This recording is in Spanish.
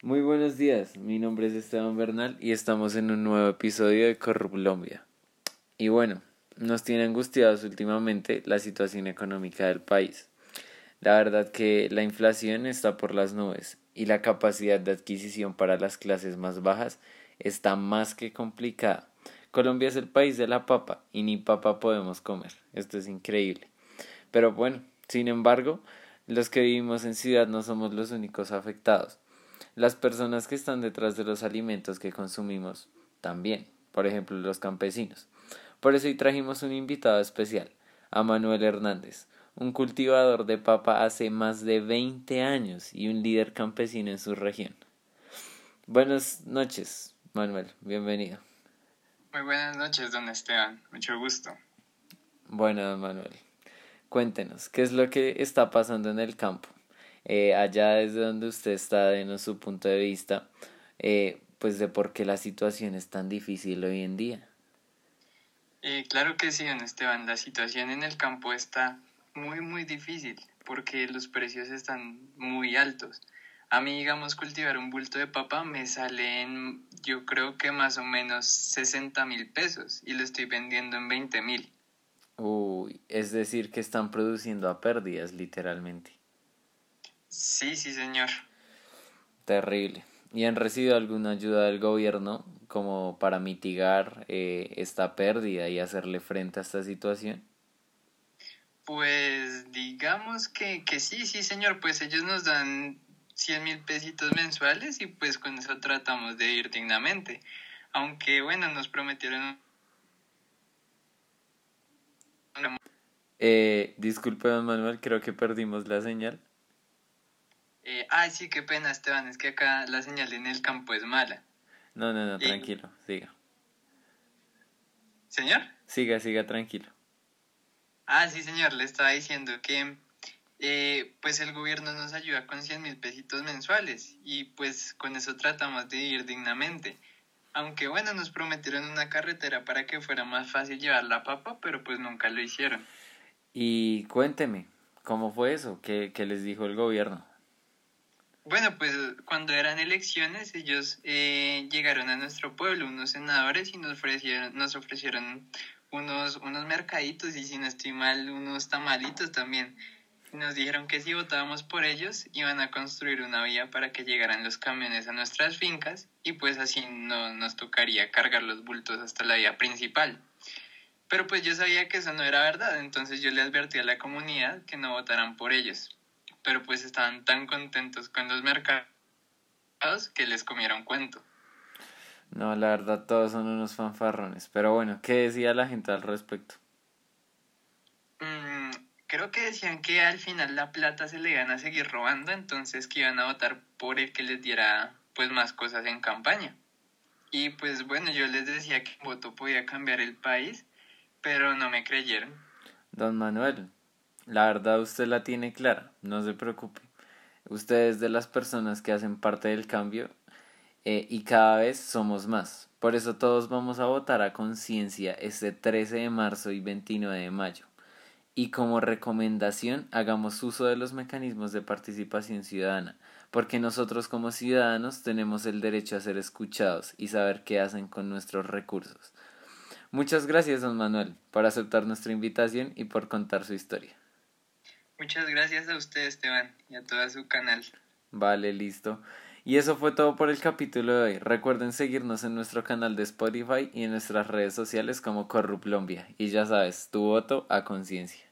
Muy buenos días, mi nombre es Esteban Bernal y estamos en un nuevo episodio de Corruplombia. Y bueno, nos tiene angustiados últimamente la situación económica del país. La verdad que la inflación está por las nubes y la capacidad de adquisición para las clases más bajas está más que complicada. Colombia es el país de la papa y ni papa podemos comer. Esto es increíble. Pero bueno, sin embargo, los que vivimos en ciudad no somos los únicos afectados. Las personas que están detrás de los alimentos que consumimos también, por ejemplo los campesinos. Por eso hoy trajimos un invitado especial, a Manuel Hernández, un cultivador de papa hace más de 20 años y un líder campesino en su región. Buenas noches, Manuel, bienvenido. Muy buenas noches, don Esteban, mucho gusto. Bueno, Manuel, cuéntenos, ¿qué es lo que está pasando en el campo? Eh, allá desde donde usted está, denos su punto de vista, eh, pues de por qué la situación es tan difícil hoy en día. Eh, claro que sí, don Esteban, la situación en el campo está muy, muy difícil porque los precios están muy altos. A mí, digamos, cultivar un bulto de papa me sale en, yo creo que más o menos 60 mil pesos y lo estoy vendiendo en 20 mil. Uy, es decir, que están produciendo a pérdidas, literalmente. Sí, sí, señor. Terrible. ¿Y han recibido alguna ayuda del gobierno como para mitigar eh, esta pérdida y hacerle frente a esta situación? Pues digamos que, que sí, sí, señor. Pues ellos nos dan 100 mil pesitos mensuales y pues con eso tratamos de ir dignamente. Aunque bueno, nos prometieron... Eh, disculpe, don Manuel, creo que perdimos la señal. Eh, ay, sí, qué pena, Esteban, es que acá la señal en el campo es mala. No, no, no, tranquilo, siga. ¿Señor? Siga, siga, tranquilo. Ah, sí, señor, le estaba diciendo que eh, pues el gobierno nos ayuda con 100 mil pesitos mensuales y pues con eso tratamos de ir dignamente. Aunque bueno, nos prometieron una carretera para que fuera más fácil llevar la papa, pero pues nunca lo hicieron. Y cuénteme, ¿cómo fue eso? ¿Qué, qué les dijo el gobierno? Bueno, pues cuando eran elecciones, ellos eh, llegaron a nuestro pueblo, unos senadores, y nos ofrecieron, nos ofrecieron unos, unos mercaditos y, si no estoy mal, unos tamalitos también. Y nos dijeron que si votábamos por ellos, iban a construir una vía para que llegaran los camiones a nuestras fincas y pues así no nos tocaría cargar los bultos hasta la vía principal. Pero pues yo sabía que eso no era verdad, entonces yo le advertí a la comunidad que no votaran por ellos pero pues estaban tan contentos con los mercados que les comieron cuento. No, la verdad todos son unos fanfarrones, pero bueno, ¿qué decía la gente al respecto? Mm, creo que decían que al final la plata se le iban a seguir robando, entonces que iban a votar por el que les diera pues más cosas en campaña. Y pues bueno, yo les decía que un voto podía cambiar el país, pero no me creyeron. Don Manuel, la verdad usted la tiene clara, no se preocupe. Usted es de las personas que hacen parte del cambio eh, y cada vez somos más. Por eso todos vamos a votar a conciencia este 13 de marzo y 29 de mayo. Y como recomendación, hagamos uso de los mecanismos de participación ciudadana, porque nosotros como ciudadanos tenemos el derecho a ser escuchados y saber qué hacen con nuestros recursos. Muchas gracias, don Manuel, por aceptar nuestra invitación y por contar su historia. Muchas gracias a usted, Esteban, y a todo su canal. Vale, listo. Y eso fue todo por el capítulo de hoy. Recuerden seguirnos en nuestro canal de Spotify y en nuestras redes sociales como Corruplombia. Y ya sabes, tu voto a conciencia.